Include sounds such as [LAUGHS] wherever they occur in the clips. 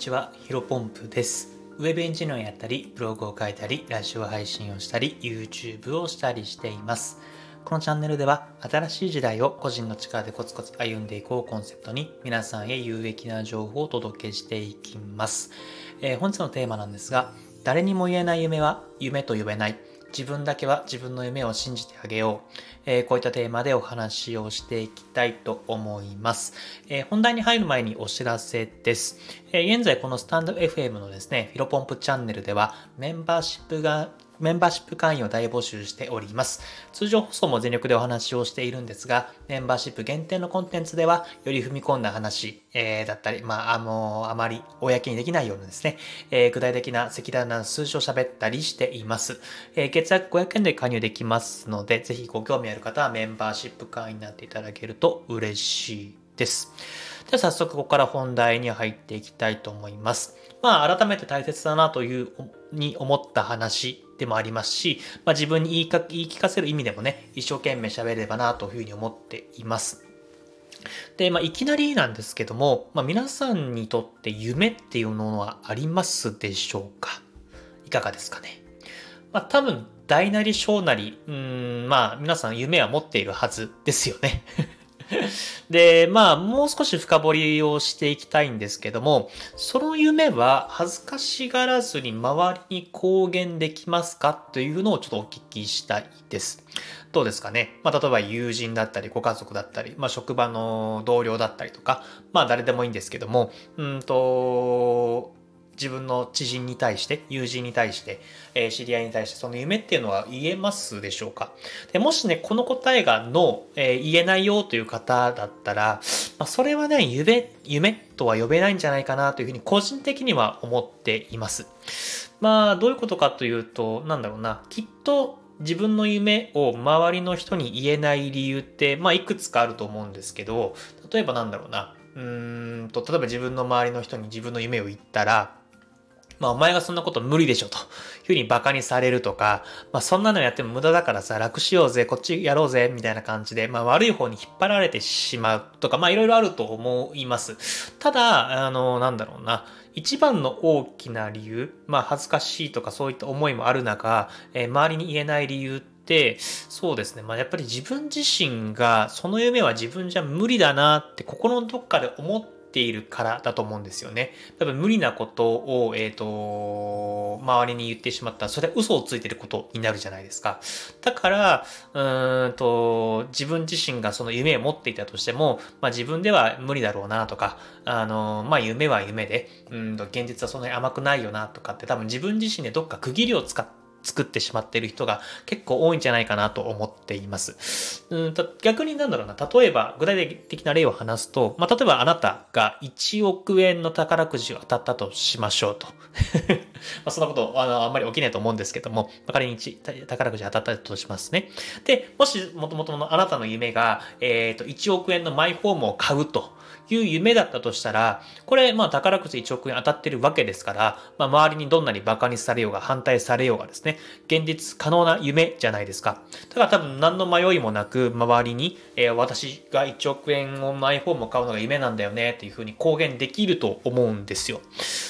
ちは、ヒロポンプです。ウェブエンジニアをやったり、ブログを書いたり、ラジオ配信をしたり、YouTube をしたりしています。このチャンネルでは、新しい時代を個人の力でコツコツ歩んでいこうコンセプトに、皆さんへ有益な情報をお届けしていきます。えー本日のテーマなんですが、誰にも言えない夢は夢と呼べない。自分だけは自分の夢を信じてあげよう。えーこういったテーマでお話をしていきたいと思います。えー本題に入る前にお知らせです。えー現在このスタンド FM のですね、フィロポンプチャンネルではメンバーシップがメンバーシップ会員を大募集しております。通常放送も全力でお話をしているんですが、メンバーシップ限定のコンテンツでは、より踏み込んだ話、えーだったり、まあ、あのあまり公にできないようなですね、えー具体的な赤裸々な数字を喋ったりしています。えー月額500円で加入できますので、ぜひご興味ある方はメンバーシップ会員になっていただけると嬉しいです。では早速ここから本題に入っていきたいと思います。まあ改めて大切だなというに思った話でもありますし、まあ、自分に言いか言い聞かせる意味でもね、一生懸命喋ればなというふうに思っています。で、まあ、いきなりなんですけども、まあ、皆さんにとって夢っていうものはありますでしょうか？いかがですかね？まあ、多分、大なり小なり、うーん、まあ、皆さん夢は持っているはずですよね。で、まあ、もう少し深掘りをしていきたいんですけども、その夢は恥ずかしがらずに周りに公言できますかというのをちょっとお聞きしたいです。どうですかね？まあ、例えば友人だったり、ご家族だったり、まあ、職場の同僚だったりとか、まあ、誰でもいいんですけども、うんと、自分の知人に対して、友人に対して、えー知り合いに対して、その夢っていうのは言えますでしょうか？でもしね、この答えがノー、えー言えないよという方だったら、まあ、それはね、夢、夢とは呼べないんじゃないかなというふうに個人的には思っています。まあ、どういうことかというと、なんだろうな、きっと自分の夢を周りの人に言えない理由って、まあ、いくつかあると思うんですけど、例えばなんだろうな、うーんと、例えば自分の周りの人に自分の夢を言ったら、まあ、お前がそんなこと無理でしょと。いうふうに馬鹿にされるとか、まあ、そんなのやっても無駄だからさ、楽しようぜ、こっちやろうぜ、みたいな感じで、まあ、悪い方に引っ張られてしまうとか、まあ、いろいろあると思います。ただ、あの、なんだろうな、一番の大きな理由、まあ、恥ずかしいとかそういった思いもある中、えー周りに言えない理由って、そうですね、まあ、やっぱり自分自身が、その夢は自分じゃ無理だなって心のどっかで思ってているからだと思うんですよね。多分無理なことを、えっ、と、周りに言ってしまったら、それは嘘をついてることになるじゃないですか。だから、うーんと、自分自身がその夢を持っていたとしても、まあ自分では無理だろうなとか、あの、まあ夢は夢で、うんと、現実はそんなに甘くないよなとかって多分自分自身でどっか区切りを使って作ってしまっている人が結構多いんじゃないかなと思っています。うん逆になんだろうな、例えば具体的な例を話すと、まあ、例えばあなたが1億円の宝くじを当たったとしましょうと。[LAUGHS] まあそんなことあのあんまり起きないと思うんですけども、仮に1宝くじ当たったとしますね。で、もしもともとのあなたの夢が、えっ、と、1億円のマイホームを買うと。いう夢だったとしたら、これ、まあ、宝くじ1億円当たってるわけですから、まあ、周りにどんなに馬鹿にされようが、反対されようがですね、現実可能な夢じゃないですか。だから多分何の迷いもなく、周りに、えー私が1億円をマイホームを買うのが夢なんだよね、っていうふうに公言できると思うんですよ。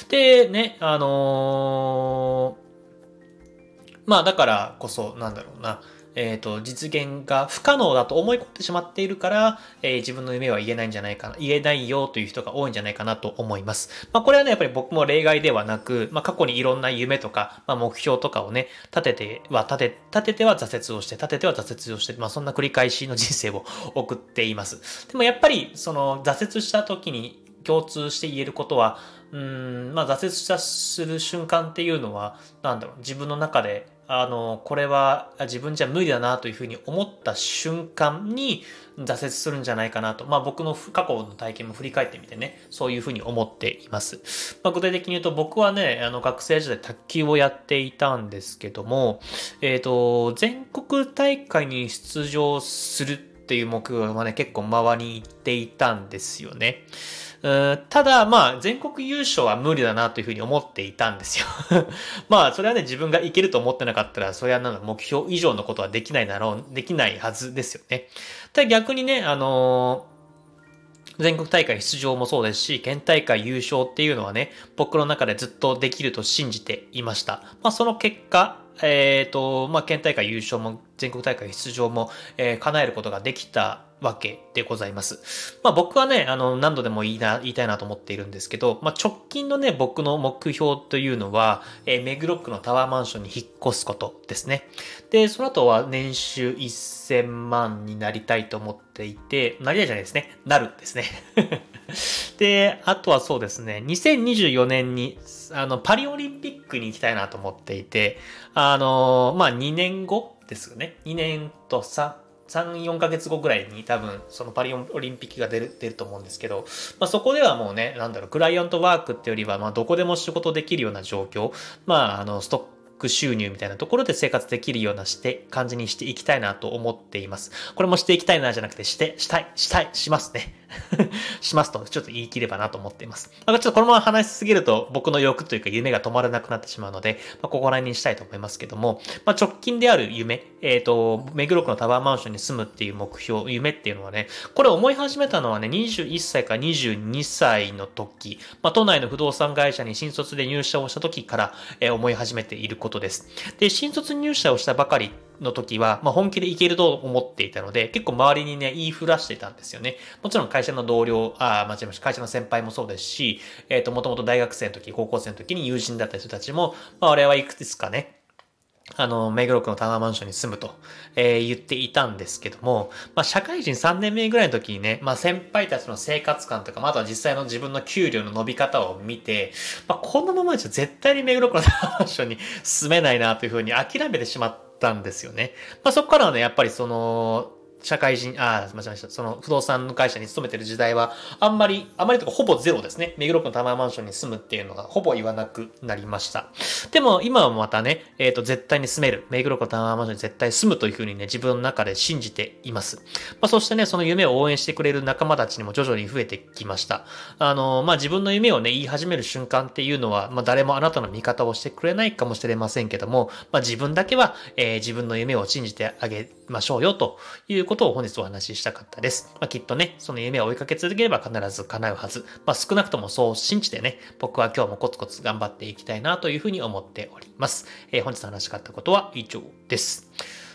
で、ね、あのーまあ、だからこそ、なんだろうな、えっ、と、実現が不可能だと思い込んでしまっているから、えー自分の夢は言えないんじゃないかな、言えないよという人が多いんじゃないかなと思います。まあ、これはね、やっぱり僕も例外ではなく、まあ、過去にいろんな夢とか、まあ、目標とかをね、立てては、立て、立てては挫折をして、立てては挫折をして、まあ、そんな繰り返しの人生を送っています。でもやっぱり、その、挫折した時に共通して言えることは、うーん、まあ、挫折したする瞬間っていうのは、なんだろう、自分の中で、あの、これは自分じゃ無理だなというふうに思った瞬間に挫折するんじゃないかなと。まあ僕の過去の体験も振り返ってみてね、そういうふうに思っています。まあ具体的に言うと僕はね、あの学生時代卓球をやっていたんですけども、えっ、と、全国大会に出場するっていう目標はね、結構周りに行っていたんですよね。ただ、まあ、全国優勝は無理だなというふうに思っていたんですよ。[LAUGHS] まあ、それはね、自分がいけると思ってなかったら、それはなんだ、目標以上のことはできないだろう、できないはずですよね。ただ逆にね、あのー全国大会出場もそうですし、県大会優勝っていうのはね、僕の中でずっとできると信じていました。まあ、その結果、えっ、ー、と、まあ、県大会優勝も全国大会出場も、えー、叶えることができたわけでございます。まあ僕はね、あの、何度でも言いな、言いたいなと思っているんですけど、まあ直近のね、僕の目標というのは、えー、目黒区のタワーマンションに引っ越すことですね。で、その後は年収1000万になりたいと思っていて、なりたいじゃないですね。なるんですね。で、あとはそうですね、2024年に、あの、パリオリンピックに行きたいなと思っていて、あの、まあ2年後ですよね。2年と3、3、4ヶ月後ぐらいに多分そのパリオリンピックが出る、出ると思うんですけど、まあそこではもうね、なんだろう、クライアントワークってよりは、まあどこでも仕事できるような状況、まああの、ストック収入みたいなところで生活できるようなして感じにしていきたいなと思っています。これもしていきたいなじゃなくてして、したい、したい、しますね。[LAUGHS] しますと、ちょっと言い切ればなと思っています。まあ、ちょっとこのまま話しすぎると僕の欲というか夢が止まらなくなってしまうので、まあ、ここら辺にしたいと思いますけども、まあ、直近である夢、えっ、ー、と、目黒区のタワーマンションに住むっていう目標、夢っていうのはね、これ思い始めたのはね、21歳か22歳の時、まあ、都内の不動産会社に新卒で入社をした時から、えー、思い始めていることです。で、新卒入社をしたばかりの時は、まあ、本気でいけると思っていたので、結構周りにね、言いふらしてたんですよね。もちろん会社の同僚、ああ、間違えました。会社の先輩もそうですし、えっ、ー、と、もともと大学生の時、高校生の時に友人だった人たちも、まあ、俺はいくつかね、あの、目黒区のタワーマンションに住むと、えー、言っていたんですけども、まあ、社会人3年目ぐらいの時にね、まあ、先輩たちの生活感とか、または実際の自分の給料の伸び方を見て、まあ、このままじゃ絶対に目黒区のタワーマンションに住めないなというふうに諦めてしまってたんですよね。まあ、そこからはね、やっぱりその、社会人、ああ、間違えました。その不動産会社に勤めてる時代は、あんまり、あんまりとかほぼゼロですね。目黒区のタワーマンションに住むっていうのがほぼ言わなくなりました。でも今はまたね、えっ、ー、と、絶対に住める。目黒区のタワーマンションに絶対住むというふうにね、自分の中で信じています。まあ、そしてね、その夢を応援してくれる仲間たちにも徐々に増えてきました。あの、まあ、自分の夢をね、言い始める瞬間っていうのは、まあ、誰もあなたの味方をしてくれないかもしれませんけども、まあ、自分だけは、えー、自分の夢を信じてあげましょうよということを本日お話ししたかったです。まあ、きっとね、その夢を追いかけ続ければ必ず叶うはず。まあ、少なくともそう信じてね、僕は今日もコツコツ頑張っていきたいなというふうに思っております。えー、本日話しかったことは以上です。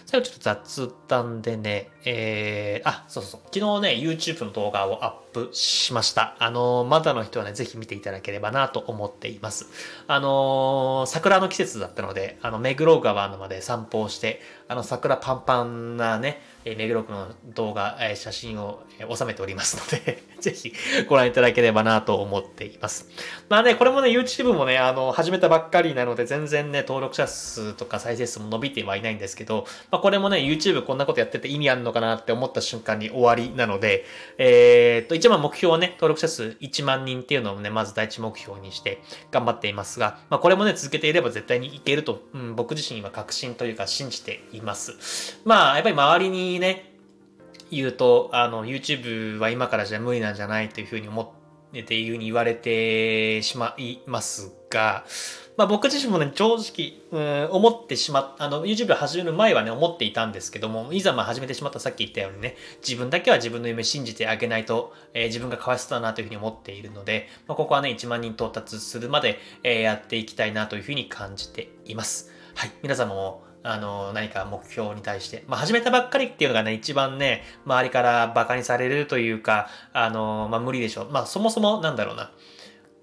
最後ちょっと雑談でね、えー、あ、そうそうそう。昨日ね、YouTube の動画をアップしました。あのー、まだの人はね、ぜひ見ていただければなと思っています。あのー、桜の季節だったので、あの、目黒川のまで散歩をして、あの、桜パンパンなね、え目黒区の動画、え写真を、え収めておりますので [LAUGHS] ぜひご覧いただければなと思っています。まあね、これもね、YouTube もね、あの、始めたばっかりなので、全然ね、登録者数とか再生数も伸びてはいないんですけど、まあこれもね、YouTube こんなことやってて意味あるのかなって思った瞬間に終わりなので、えー、っと、一番目標はね、登録者数1万人っていうのをね、まず第一目標にして頑張っていますが、まあこれもね、続けていれば絶対にいけると、うん、僕自身は確信というか信じています。まあ、やっぱり周りにね、言うと、あの、YouTube は今からじゃ無理なんじゃないというふうに思ってっていうふうに言われてしまいますが、まあ僕自身もね、正直、うん、思ってしまっ、あの、YouTube を始める前はね、思っていたんですけども、いざまあ始めてしまったさっき言ったようにね、自分だけは自分の夢信じてあげないと、えー、自分がかわいそうだなというふうに思っているので、まあここはね、1万人到達するまで、えー、やっていきたいなというふうに感じています。はい。皆様も、あの、何か目標に対して、まあ、始めたばっかりっていうのがね、一番ね、周りから馬鹿にされるというか、あの、まあ、無理でしょう。まあ、そもそも、なんだろうな。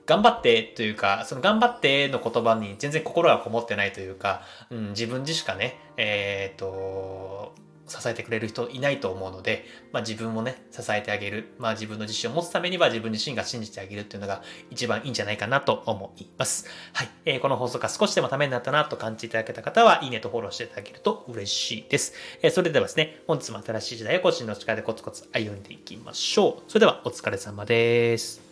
頑張ってというか、その頑張っての言葉に全然心がこもってないというか、うん、自分自しかね、えっ、と、支えてくれる人いないと思うので、まあ、自分をね、支えてあげる。まあ、自分の自信を持つためには自分自身が信じてあげるっていうのが一番いいんじゃないかなと思います。はい。えー、この放送が少しでもためになったなと感じていただけた方は、いいねとフォローしていただけると嬉しいです。えー、それではですね、本日も新しい時代を個人の力でコツコツ歩んでいきましょう。それではお疲れ様です。